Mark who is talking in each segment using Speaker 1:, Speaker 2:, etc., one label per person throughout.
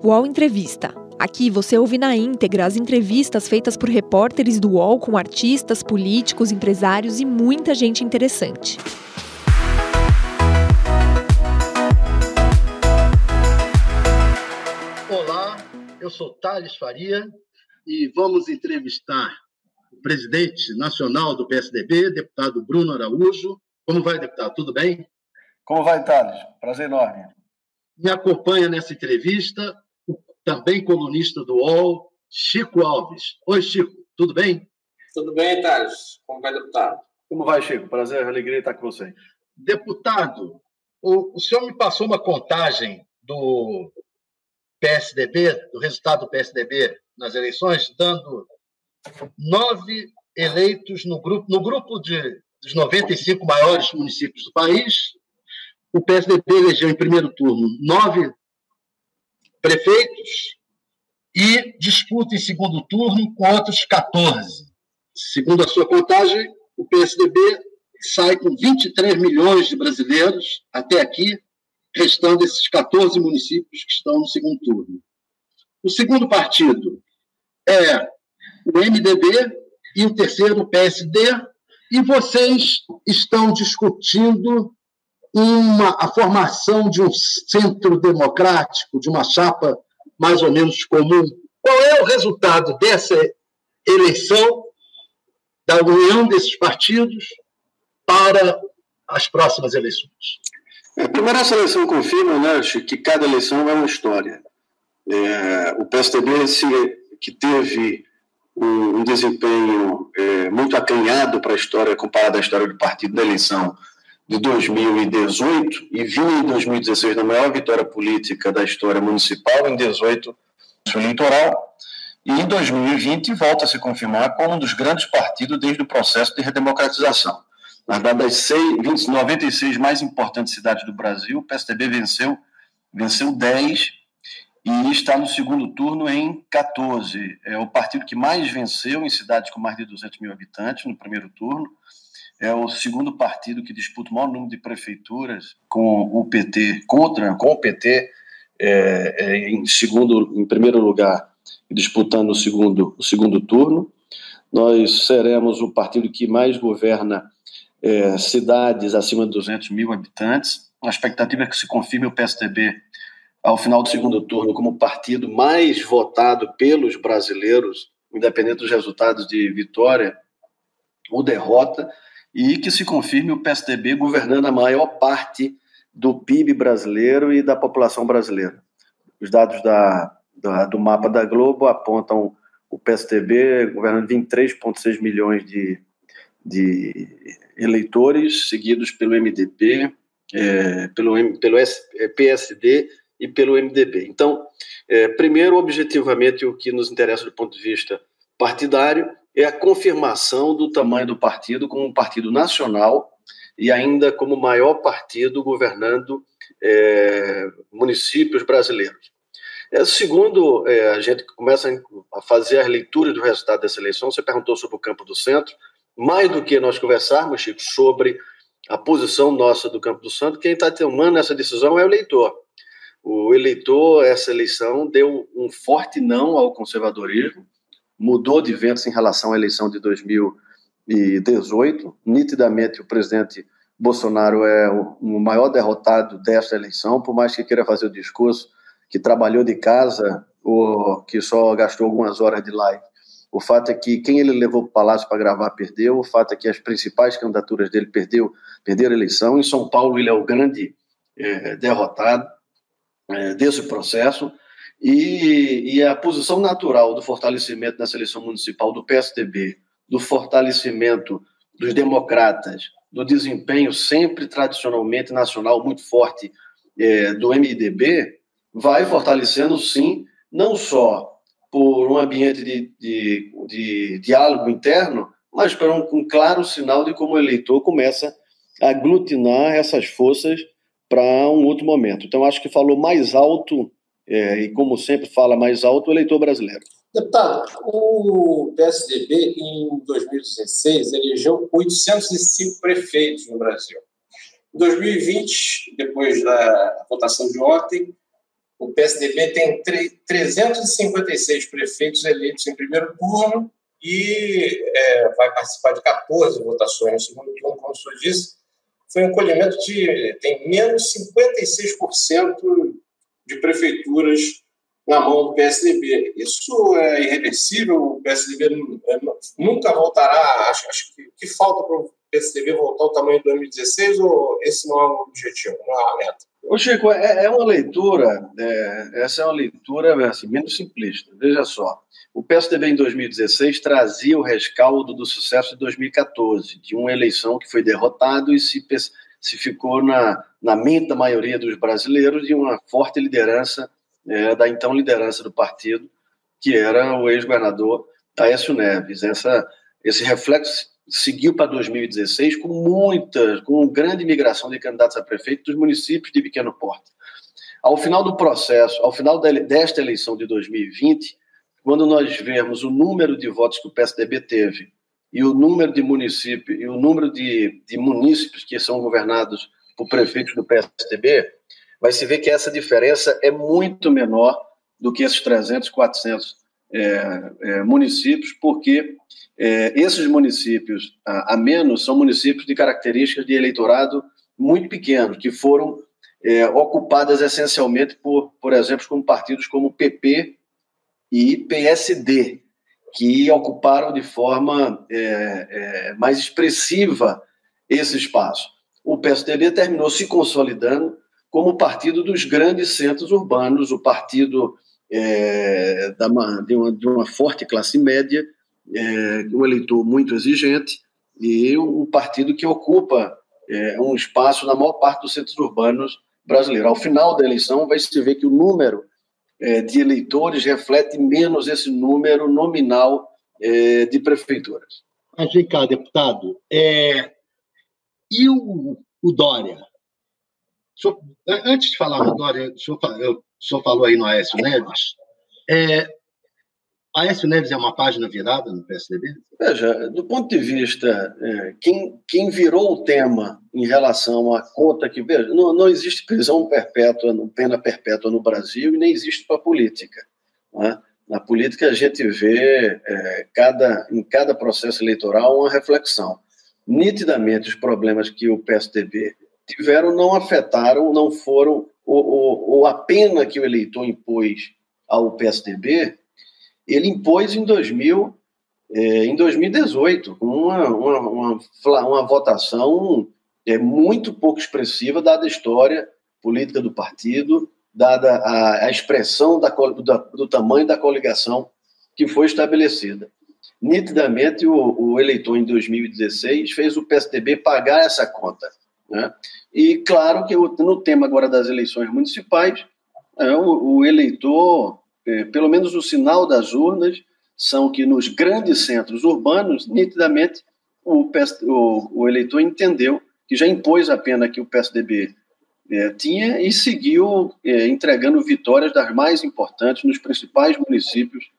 Speaker 1: UOL Entrevista. Aqui você ouve na íntegra as entrevistas feitas por repórteres do UOL com artistas, políticos, empresários e muita gente interessante.
Speaker 2: Olá, eu sou Thales Faria e vamos entrevistar o presidente nacional do PSDB, deputado Bruno Araújo. Como vai, deputado? Tudo bem?
Speaker 3: Como vai, Thales? Prazer enorme.
Speaker 2: Me acompanha nessa entrevista também colunista do UOL, Chico Alves. Oi, Chico, tudo bem?
Speaker 4: Tudo bem, Thales. Como vai, deputado?
Speaker 3: Como vai, Chico? Prazer, alegria estar com você.
Speaker 2: Deputado, o, o senhor me passou uma contagem do PSDB, do resultado do PSDB nas eleições, dando nove eleitos no grupo, no grupo de, dos 95 maiores municípios do país, o PSDB elegeu em primeiro turno nove prefeitos e disputa em segundo turno com outros 14. Segundo a sua contagem, o PSDB sai com 23 milhões de brasileiros até aqui, restando esses 14 municípios que estão no segundo turno. O segundo partido é o MDB e o terceiro o PSD, e vocês estão discutindo uma, a formação de um centro democrático, de uma chapa mais ou menos comum. Qual é o resultado dessa eleição, da união desses partidos para as próximas eleições?
Speaker 3: É, primeiro, essa eleição confirma né, que cada eleição é uma história. É, o PSDB, que teve um, um desempenho é, muito acanhado para a história, comparado à história do partido da eleição de 2018 e viu em 2016 na maior vitória política da história municipal, em 18 eleitoral, e em 2020 volta a se confirmar como um dos grandes partidos desde o processo de redemocratização. Nas das seis, 20, 96 mais importantes cidades do Brasil, o PSDB venceu, venceu 10 e está no segundo turno em 14. É o partido que mais venceu em cidades com mais de 200 mil habitantes no primeiro turno é o segundo partido que disputa o maior número de prefeituras com o PT contra com o PT é, é, em segundo em primeiro lugar disputando o segundo o segundo turno. Nós seremos o partido que mais governa é, cidades acima de 200 mil habitantes. A expectativa é que se confirme o PSDB ao final do segundo turno como o partido mais votado pelos brasileiros independente dos resultados de vitória ou derrota e que se confirme o PSDB governando a maior parte do PIB brasileiro e da população brasileira. Os dados da, da do mapa da Globo apontam o PSDB governando 23,6 milhões de, de eleitores, seguidos pelo MDB, é, pelo, pelo PSD e pelo MDB. Então, é, primeiro, objetivamente, o que nos interessa do ponto de vista partidário é a confirmação do tamanho do partido como um partido nacional e ainda como maior partido governando é, municípios brasileiros. É, segundo, é, a gente começa a fazer as leituras do resultado dessa eleição, você perguntou sobre o campo do centro, mais do que nós conversarmos, Chico, sobre a posição nossa do campo do centro, quem está tomando essa decisão é o eleitor. O eleitor, essa eleição, deu um forte não ao conservadorismo, mudou de ventos em relação à eleição de 2018. Nitidamente, o presidente Bolsonaro é o maior derrotado desta eleição, por mais que queira fazer o discurso que trabalhou de casa ou que só gastou algumas horas de live. O fato é que quem ele levou para o palácio para gravar perdeu. O fato é que as principais candidaturas dele perdeu, perderam a eleição. Em São Paulo, ele é o grande é, derrotado é, desse processo. E, e a posição natural do fortalecimento na seleção municipal do PSDB, do fortalecimento dos democratas, do desempenho sempre tradicionalmente nacional muito forte é, do MDB, vai fortalecendo, sim, não só por um ambiente de, de, de diálogo interno, mas para um, um, claro sinal de como o eleitor começa a aglutinar essas forças para um outro momento. Então, acho que falou mais alto é, e, como sempre fala mais alto, o eleitor brasileiro.
Speaker 4: Deputado, o PSDB, em 2016, elegeu 805 prefeitos no Brasil. Em 2020, depois da votação de ontem, o PSDB tem 356 prefeitos eleitos em primeiro turno e é, vai participar de 14 votações no segundo turno, como o senhor disse. Foi um encolhimento de. tem menos 56% de prefeituras na mão do PSDB. Isso é irreversível, o PSDB nunca voltará. Acho, acho que, que falta para o PSDB voltar ao tamanho de 2016 ou esse não é o objetivo, não é a meta?
Speaker 3: Ô Chico, é, é uma leitura, é, essa é uma leitura assim, menos simplista. Veja só, o PSDB em 2016 trazia o rescaldo do sucesso de 2014, de uma eleição que foi derrotado e se, se ficou na, na mente da maioria dos brasileiros de uma forte liderança é, da então liderança do partido, que era o ex-governador Aécio Neves. Essa, esse reflexo seguiu para 2016 com muita, com grande migração de candidatos a prefeito dos municípios de pequeno porte. Ao final do processo, ao final desta eleição de 2020, quando nós vemos o número de votos que o PSDB teve e o número de municípios e o número de, de munícipes que são governados por prefeitos do PSDB, vai se ver que essa diferença é muito menor do que esses 300, 400 é, é, municípios, porque é, esses municípios a, a, menos são municípios de características de eleitorado muito pequeno, que foram é, ocupadas essencialmente por, por exemplo, como partidos como PP e PSD, que ocuparam de forma é, é, mais expressiva esse espaço. O PSDB terminou se consolidando como partido dos grandes centros urbanos, o partido é, da, de, uma, de, uma, forte classe média, é, um eleitor muito exigente e um partido que ocupa é, um espaço na maior parte dos centros urbanos brasileiros. Ao final da eleição, vai se ver que o número é, de eleitores reflete menos esse número nominal é, de prefeituras.
Speaker 2: Mas vem cá, deputado, é, e o, o Dória? O senhor, antes de falar do Dória, o senhor, o senhor falou aí no Aécio Neves. É, Aécio Neves é uma página virada no PSDB?
Speaker 3: Veja, do ponto de vista, é, quem, quem virou o tema em relação à conta que. Veja, não, não existe prisão perpétua, pena perpétua no Brasil e nem existe para a política. É? Na política, a gente vê é, cada, em cada processo eleitoral uma reflexão. Nitidamente, os problemas que o PSDB tiveram não afetaram, não foram. Ou, a pena que o eleitor impôs ao PSDB ele impôs em 2000, é, em 2018, uma, uma, uma, uma votação é, muito pouco expressiva, dada a história política do partido, dada a, a expressão da, do, do, tamanho da coligação que foi estabelecida. Nitidamente, o, o, eleitor em 2016 fez o PSDB pagar essa conta. Né? E claro que no tema agora das eleições municipais, é, o, o eleitor pelo menos o sinal das urnas, são que nos grandes centros urbanos, nitidamente, o, o, o eleitor entendeu que já impôs a pena que o PSDB é, tinha e seguiu é, entregando vitórias das mais importantes nos principais municípios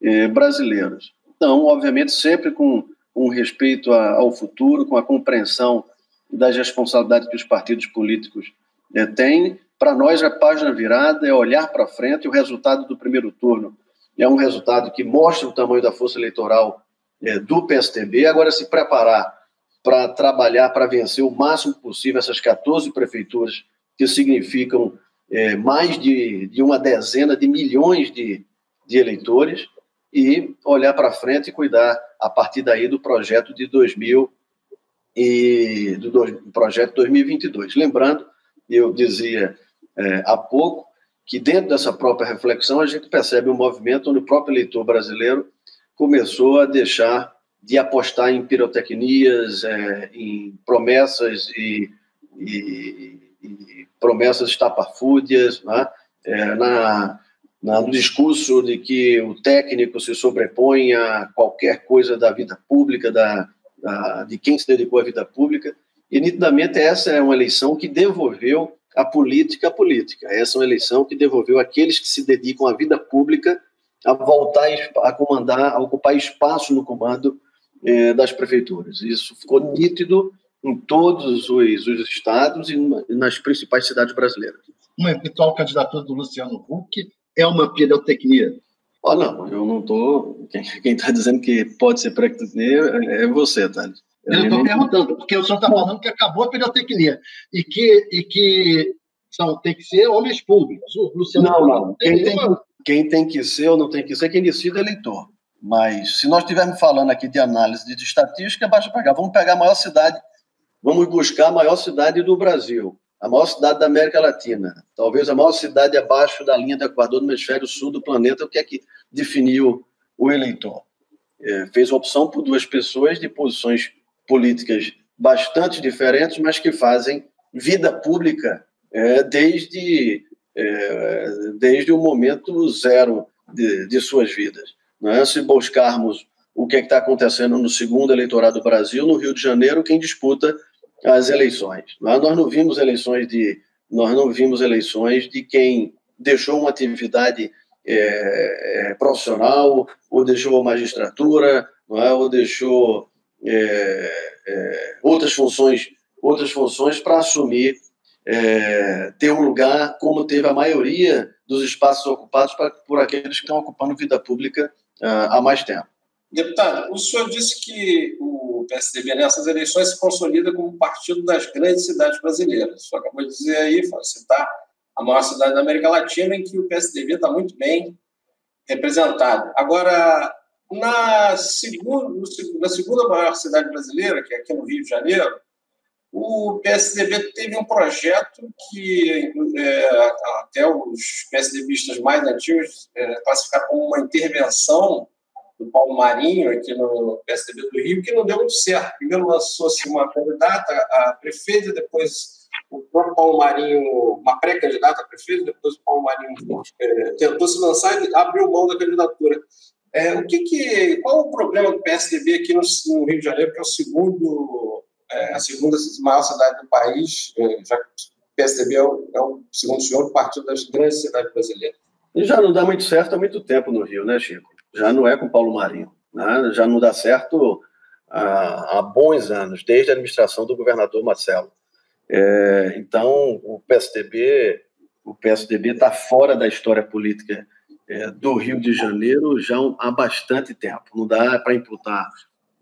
Speaker 3: é, brasileiros. Então, obviamente, sempre com um respeito a, ao futuro, com a compreensão das responsabilidades que os partidos políticos é, têm, para nós, a página virada é olhar para frente. O resultado do primeiro turno é um resultado que mostra o tamanho da força eleitoral é, do PSDB. Agora, se preparar para trabalhar para vencer o máximo possível essas 14 prefeituras, que significam é, mais de, de, uma dezena de milhões de, de eleitores, e olhar para frente e cuidar, a partir daí, do projeto de 2000 e do, do projeto 2022. Lembrando, eu dizia é, há pouco, que dentro dessa própria reflexão a gente percebe um movimento onde o próprio eleitor brasileiro começou a deixar de apostar em pirotecnias, é, em promessas e, e, e promessas estapafúrdias, né? é, na, na, no discurso de que o técnico se sobrepõe a qualquer coisa da vida pública, da, da, de quem se dedicou à vida pública. E, nitidamente, essa é uma eleição que devolveu a política à política. Essa é uma eleição que devolveu aqueles que se dedicam à vida pública a voltar a comandar, a ocupar espaço no comando eh, das prefeituras. Isso ficou nítido em todos os, os estados e nas principais cidades brasileiras.
Speaker 2: uma eventual candidatura do Luciano Huck é uma pirotecnia?
Speaker 3: Oh, não, eu não estou. Quem está dizendo que pode ser pirotecnia é você, Thales.
Speaker 2: Eu estou perguntando, porque o senhor está falando que acabou a pirotecnia e que, e que são, tem que ser homens públicos. O
Speaker 3: Luciano não, não. Quem tem, quem tem que ser ou não tem que ser, quem decide é eleitor. Mas se nós estivermos falando aqui de análise de, estatística, basta pegar. Vamos pegar a maior cidade, vamos buscar a maior cidade do Brasil a maior cidade da América Latina, talvez a maior cidade abaixo da linha do Equador do hemisfério sul do planeta, o que é que definiu o eleitor. É, fez opção por duas pessoas de posições políticas bastante diferentes, mas que fazem vida pública é, desde, é, desde o momento zero de, de suas vidas. Não é? Se buscarmos o que é está acontecendo no segundo eleitorado do Brasil, no Rio de Janeiro, quem disputa as eleições. Nós não vimos eleições de nós não vimos eleições de quem deixou uma atividade é, é, profissional ou deixou a magistratura, é? ou deixou é, é outras funções outras funções para assumir é, ter um lugar como teve a maioria dos espaços ocupados pra, por aqueles que estão ocupando vida pública uh, há mais tempo.
Speaker 4: Deputado, o senhor disse que o PSDB nessas eleições se consolida como partido das grandes cidades brasileiras. O senhor acabou de dizer aí, citar a maior cidade da América Latina, em que o PSDB está muito bem representado. Agora, na segunda, na segunda maior cidade brasileira, que é aqui no Rio de Janeiro, o PSDB teve um projeto que é, até os PSDBistas mais antigos é, classificaram como uma intervenção do Paulo Marinho, aqui no PSDB do Rio, que não deu muito certo. Primeiro lançou-se uma candidata a prefeita, depois o próprio Paulo Marinho, uma pré-candidata a prefeito, depois o Paulo Marinho é, tentou se lançar e abriu mão da candidatura. É, o que que, qual o problema do PSDB aqui no, no Rio de Janeiro, que é o segundo, é, a segunda maior cidade do país, é, já que o PSDB é o, é o segundo senhor partido das grandes cidades brasileiras?
Speaker 3: Já não dá muito certo há muito tempo no Rio, né, Chico? já não é com Paulo Marinho. Né? Já não dá certo há, há, bons anos, desde a administração do governador Marcelo. É, então, o PSDB o PSDB está fora da história política é, do Rio de Janeiro já há bastante tempo. Não dá para imputar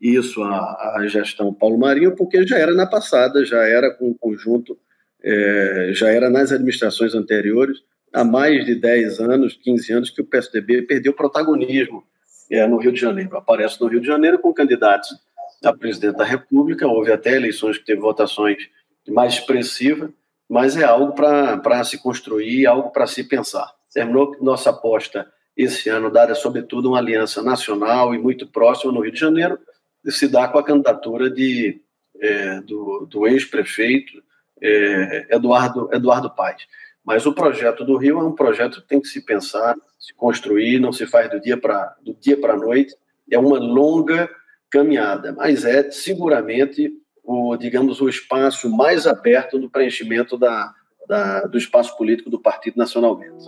Speaker 3: isso à, à, gestão Paulo Marinho, porque já era na passada, já era com o conjunto, é, já era nas administrações anteriores há mais de 10 anos, 15 anos, que o PSDB perdeu protagonismo é, no Rio de Janeiro. Aparece no Rio de Janeiro com candidatos a presidente da República, houve até eleições que teve votações mais expressivas, mas é algo para se construir, algo para se pensar. Terminou nossa aposta esse ano, dada sobretudo uma aliança nacional e muito próxima no Rio de Janeiro, se dar com a candidatura de, é, do, do ex-prefeito é, Eduardo, Eduardo Paes. Mas o projeto do Rio é um projeto que tem que se pensar, se construir, não se faz do dia para do dia para a noite. É uma longa caminhada, mas é seguramente o, digamos, o espaço mais aberto no preenchimento da, da, do espaço político do Partido Nacionalmente.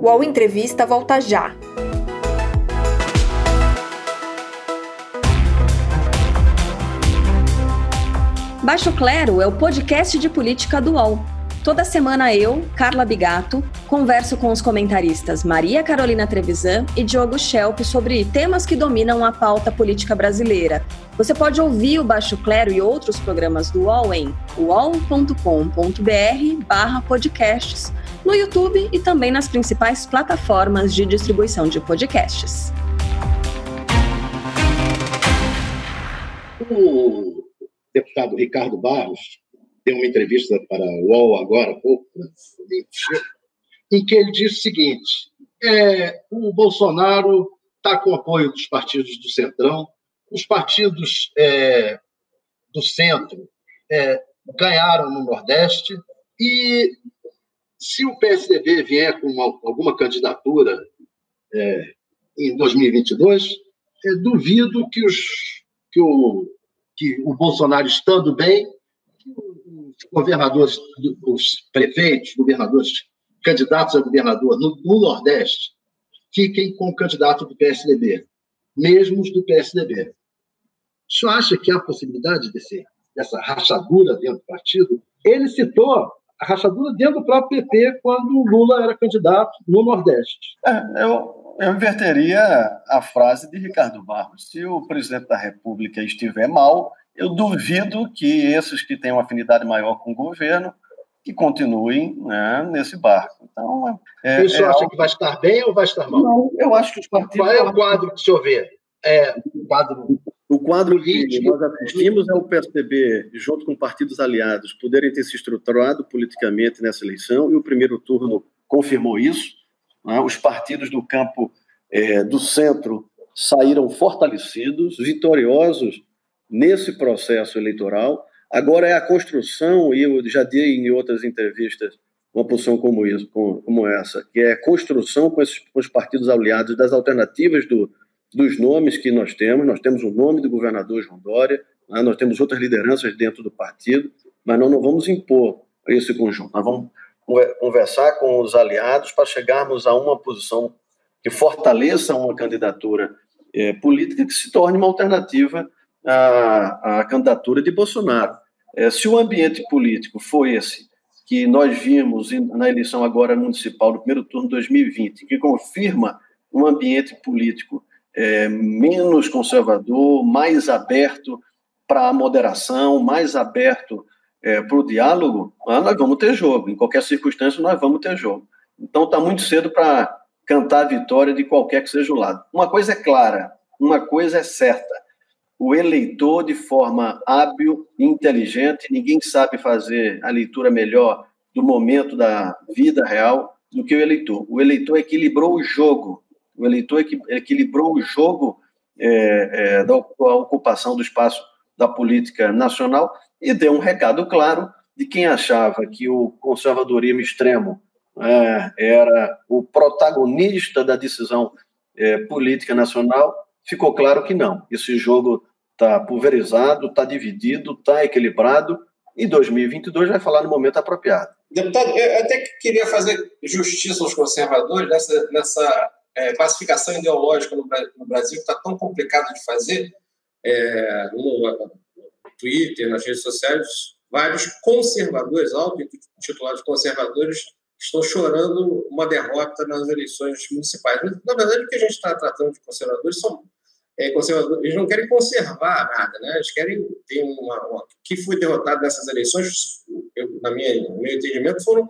Speaker 1: O UOL Entrevista volta já. Baixo Clero é o podcast de política do UOL. Toda semana eu, Carla Bigato, converso com os comentaristas Maria Carolina Trevisan e Diogo Schelp sobre temas que dominam a pauta política brasileira. Você pode ouvir o Baixo Clero e outros programas do UOL em uol.com.br barra podcasts, no YouTube e também nas principais plataformas de distribuição de podcasts.
Speaker 2: O deputado Ricardo Barros deu uma entrevista para o UOL agora há pouco, né, em que ele disse o seguinte: é, o Bolsonaro está com apoio dos partidos do Centrão, os partidos é, do centro é, ganharam no Nordeste, e se o PSDB vier com uma, alguma candidatura é, em 2022, é, duvido que, os, que, o, que o Bolsonaro, estando bem, governadores, os prefeitos, governadores, candidatos a governador no, no Nordeste, fiquem com o candidato do PSDB, mesmo os do PSDB. O senhor acha que há possibilidade desse, dessa rachadura dentro do partido? Ele citou a rachadura dentro do próprio PT quando o Lula era candidato no Nordeste.
Speaker 3: É, eu, eu inverteria a frase de Ricardo Barros. Se o presidente da República estiver mal, eu duvido que esses que têm uma afinidade maior com o governo que continuem né, nesse barco. Então,
Speaker 2: é, o senhor é acha algo... que vai estar bem ou vai estar mal?
Speaker 3: Não, eu acho que os partidos.
Speaker 2: Qual é o quadro que o senhor vê? É,
Speaker 3: o quadro o quadro que nós assistimos é o PSDB, junto com partidos aliados, poderem ter se estruturado politicamente nessa eleição, e o primeiro turno confirmou isso. Né? Os partidos do campo é, do centro saíram fortalecidos, vitoriosos nesse processo eleitoral. Agora é a construção, e eu já dei em outras entrevistas uma posição como, isso, como essa, que é a construção com, esses, com os partidos aliados das alternativas do, dos nomes que nós temos. Nós temos o nome do governador João Dória, né? nós temos outras lideranças dentro do partido, mas nós não vamos impor esse conjunto. Nós vamos conversar com os aliados para chegarmos a uma posição que fortaleça uma candidatura é, política que se torne uma alternativa à, à candidatura de Bolsonaro. É, se o ambiente político foi esse que nós vimos na eleição agora municipal do primeiro turno de 2020, que confirma um ambiente político é, menos conservador, mais aberto para a moderação, mais aberto é, para o diálogo, ah, nós vamos ter jogo. Em qualquer circunstância, nós vamos ter jogo. Então, está muito cedo para cantar a vitória de qualquer que seja o lado. Uma coisa é clara, uma coisa é certa. O eleitor, de forma hábil, inteligente, ninguém sabe fazer a leitura melhor do momento da vida real do que o eleitor. O eleitor equilibrou o jogo o eleitor equilibrou o jogo é, é, da ocupação do espaço da política nacional e deu um recado claro de quem achava que o conservadorismo extremo é, era o protagonista da decisão é, política nacional, ficou claro que não. Esse jogo está pulverizado, está dividido, está equilibrado e 2022 vai falar no momento apropriado.
Speaker 4: Deputado, eu até queria fazer justiça aos conservadores nessa, nessa é, classificação ideológica no, no Brasil está tão complicado de fazer, é, no Twitter, nas redes sociais, vários conservadores, auto-intitulados conservadores, estão chorando uma derrota nas eleições municipais. Na verdade, o que a gente está tratando de conservadores são é, conservadores, eles não querem conservar nada, né? Eles querem ter uma, uma que foi derrotado nessas eleições, eu, na minha, no meu entendimento, foram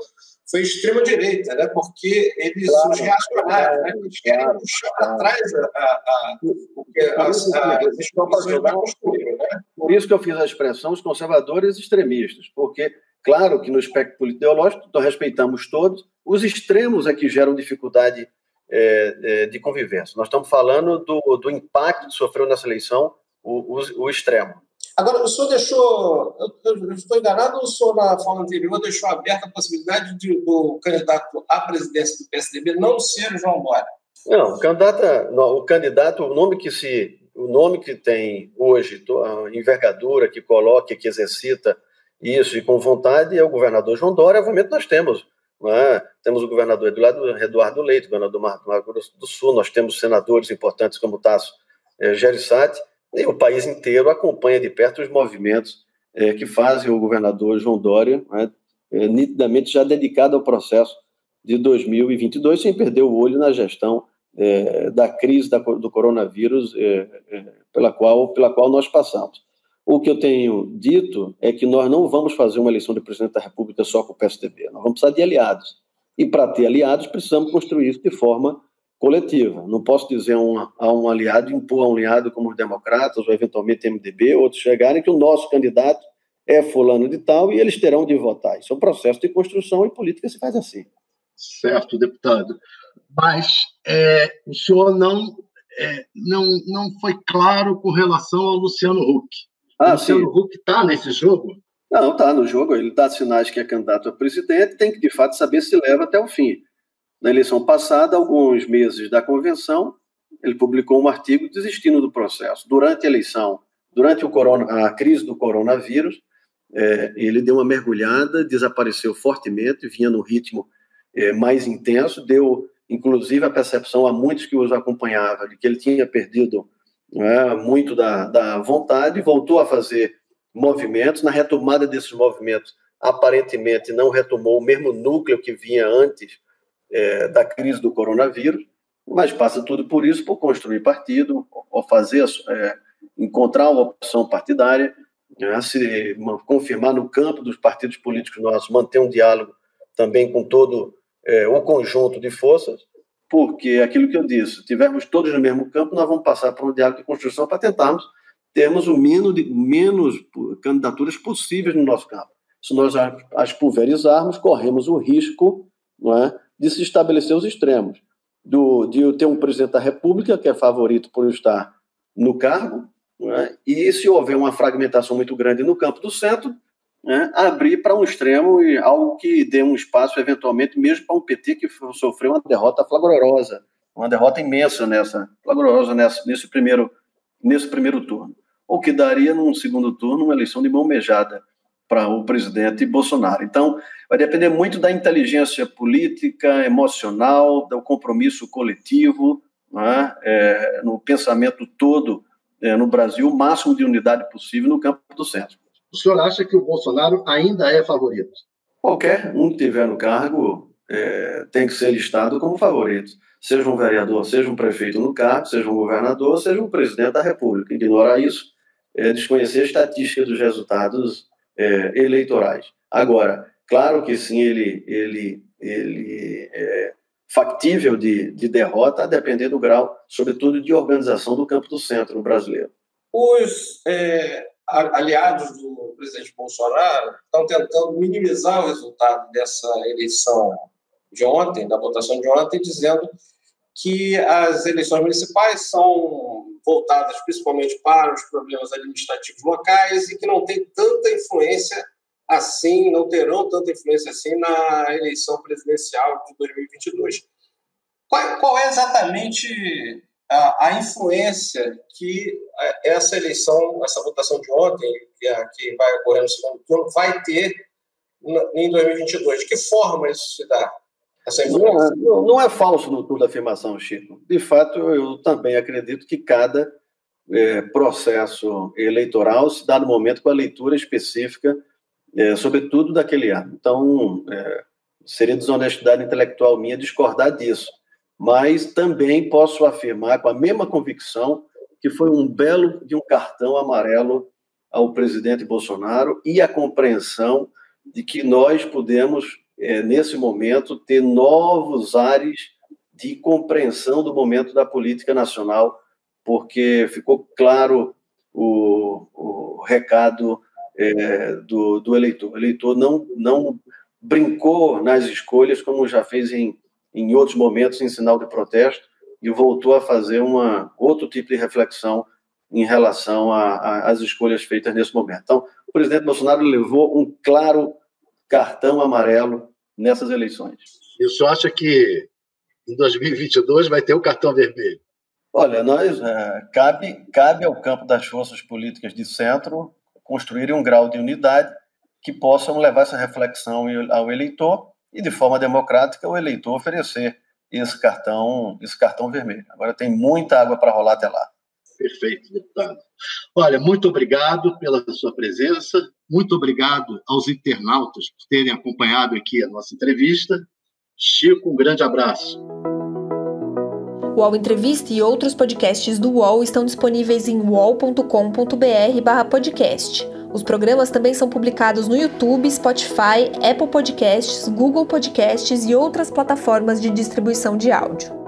Speaker 4: foi extrema-direita, né? porque eles, claro, os reacionários, né? eles querem claro, puxar para trás a, a, a, as, as instituições da construíram. Né?
Speaker 3: Por isso que eu fiz a expressão os conservadores extremistas, porque, claro que no espectro ideológico nós respeitamos todos, os extremos é que geram dificuldade é, é, de convivência. Nós estamos falando do, do impacto que sofreu nessa eleição o, o, o extremo.
Speaker 4: Agora, o senhor deixou, eu, estou enganado, ou o senhor, na fala anterior, deixou aberta a possibilidade de, do candidato à presidência do PSDB não ser o João Dória?
Speaker 3: Não, o candidato, não, o candidato, o nome que se, o nome que tem hoje, a envergadura que coloca, que exercita isso e com vontade é o governador João Dória. Obviamente nós temos, é? temos o governador Eduardo, Leite, governador do Mato Grosso do Sul, nós temos senadores importantes como Tasso é, Gereissati, o país inteiro acompanha de perto os movimentos é, que fazem o governador João Dória, né, é, nitidamente já dedicado ao processo de 2022, sem perder o olho na gestão é, da crise da, do coronavírus é, é, pela, qual, pela qual nós passamos. O que eu tenho dito é que nós não vamos fazer uma eleição de presidente da República só com o PSDB, nós vamos precisar de aliados. E para ter aliados, precisamos construir isso de forma coletiva. Não posso dizer a um, a um aliado, impor a um aliado como os democratas, ou eventualmente MDB, outros chegarem, que o nosso candidato é fulano de tal e eles terão de votar. Isso é um processo de construção e política se faz assim.
Speaker 2: Certo, deputado. Mas é, o senhor não, é, não, não foi claro com relação ao Luciano Huck. Ah, o Luciano sim. Huck está nesse jogo?
Speaker 3: Não, está no jogo. Ele dá sinais que é candidato a presidente, tem que, de fato, saber se leva até o fim. Na eleição passada, alguns meses da convenção, ele publicou um artigo desistindo do processo. Durante a eleição, durante corona, a crise do coronavírus, é, ele deu uma mergulhada, desapareceu fortemente, vinha no ritmo é, mais intenso, deu inclusive a percepção a muitos que os acompanhavam de que ele tinha perdido é, muito da, da vontade, voltou a fazer movimentos. Na retomada desses movimentos, aparentemente não retomou o mesmo núcleo que vinha antes é, da crise do coronavírus, mas passa tudo por isso, por construir partido, ou fazer, é, encontrar uma opção partidária, né, se confirmar no campo dos partidos políticos nossos, manter um diálogo também com todo é, o conjunto de forças, porque aquilo que eu disse, se tivermos todos no mesmo campo, nós vamos passar por um diálogo de construção para tentarmos termos o menos, de, menos candidaturas possíveis no nosso campo. Se nós as pulverizarmos, corremos o risco não é, de se estabelecer os extremos. Do, de ter um presidente da República que é favorito por estar no cargo, é, e se houver uma fragmentação muito grande no campo do centro, né, abrir para um extremo e algo que dê um espaço, eventualmente, mesmo para um PT que sofreu uma derrota flagrosa, uma derrota imensa nessa, flagrosa nessa, nesse, primeiro, nesse primeiro turno. O que daria, num segundo turno, uma eleição de mão beijada para o presidente Bolsonaro. Então, vai depender muito da inteligência política, emocional, do compromisso coletivo, né, é, no pensamento todo é, no Brasil, o máximo de unidade possível no campo do centro.
Speaker 2: O senhor acha que o Bolsonaro ainda é favorito?
Speaker 3: Qualquer um que tiver no cargo é, tem que ser listado como favorito. Seja um vereador, seja um prefeito no cargo, seja um governador, seja um presidente da República. Ignorar isso é desconhecer a estatística dos resultados é, eleitorais. Agora, claro que sim, ele, ele, ele é factível de, de derrota, a depender do grau, sobretudo, de organização do campo do centro brasileiro.
Speaker 4: Os é, aliados do presidente Bolsonaro estão tentando minimizar o resultado dessa eleição de ontem, da votação de ontem, dizendo que as eleições municipais são voltadas principalmente para os problemas administrativos locais e que não tem tanta influência assim, não terão tanta influência assim na eleição presidencial de 2022. Qual, qual é exatamente a, a, influência que essa eleição, essa votação de ontem, que, a, que vai ocorrer no segundo turno, vai ter em 2022? De que forma isso se dá?
Speaker 3: Não, é, não, é falso no tudo afirmação, Chico. De fato, eu também acredito que cada é, processo eleitoral se dá no momento com a leitura específica, é, sobretudo daquele ano. Então, é, seria desonestidade intelectual minha discordar disso. Mas também posso afirmar com a mesma convicção que foi um belo de um cartão amarelo ao presidente Bolsonaro e a compreensão de que nós podemos é, nesse momento, ter novos ares de compreensão do momento da política nacional, porque ficou claro o, o recado é, do, do eleitor. O eleitor não, não brincou nas escolhas, como já fez em, em outros momentos, em sinal de protesto, e voltou a fazer uma, outro tipo de reflexão em relação às escolhas feitas nesse momento. Então, o presidente Bolsonaro levou um claro cartão amarelo nessas eleições.
Speaker 2: E o senhor acha que em 2022 vai ter o cartão vermelho?
Speaker 3: Olha, nós é, cabe, cabe ao campo das forças políticas de centro construir um grau de unidade que possam levar essa reflexão ao eleitor e, de forma democrática, o eleitor oferecer esse cartão, esse cartão vermelho. Agora tem muita água para rolar até lá.
Speaker 2: Perfeito, deputado. Olha, muito obrigado pela sua presença, muito obrigado aos internautas por terem acompanhado aqui a nossa entrevista. Chico, um grande abraço.
Speaker 1: O UOL Entrevista e outros podcasts do UOL estão disponíveis em uol.com.br/podcast. Os programas também são publicados no YouTube, Spotify, Apple Podcasts, Google Podcasts e outras plataformas de distribuição de áudio.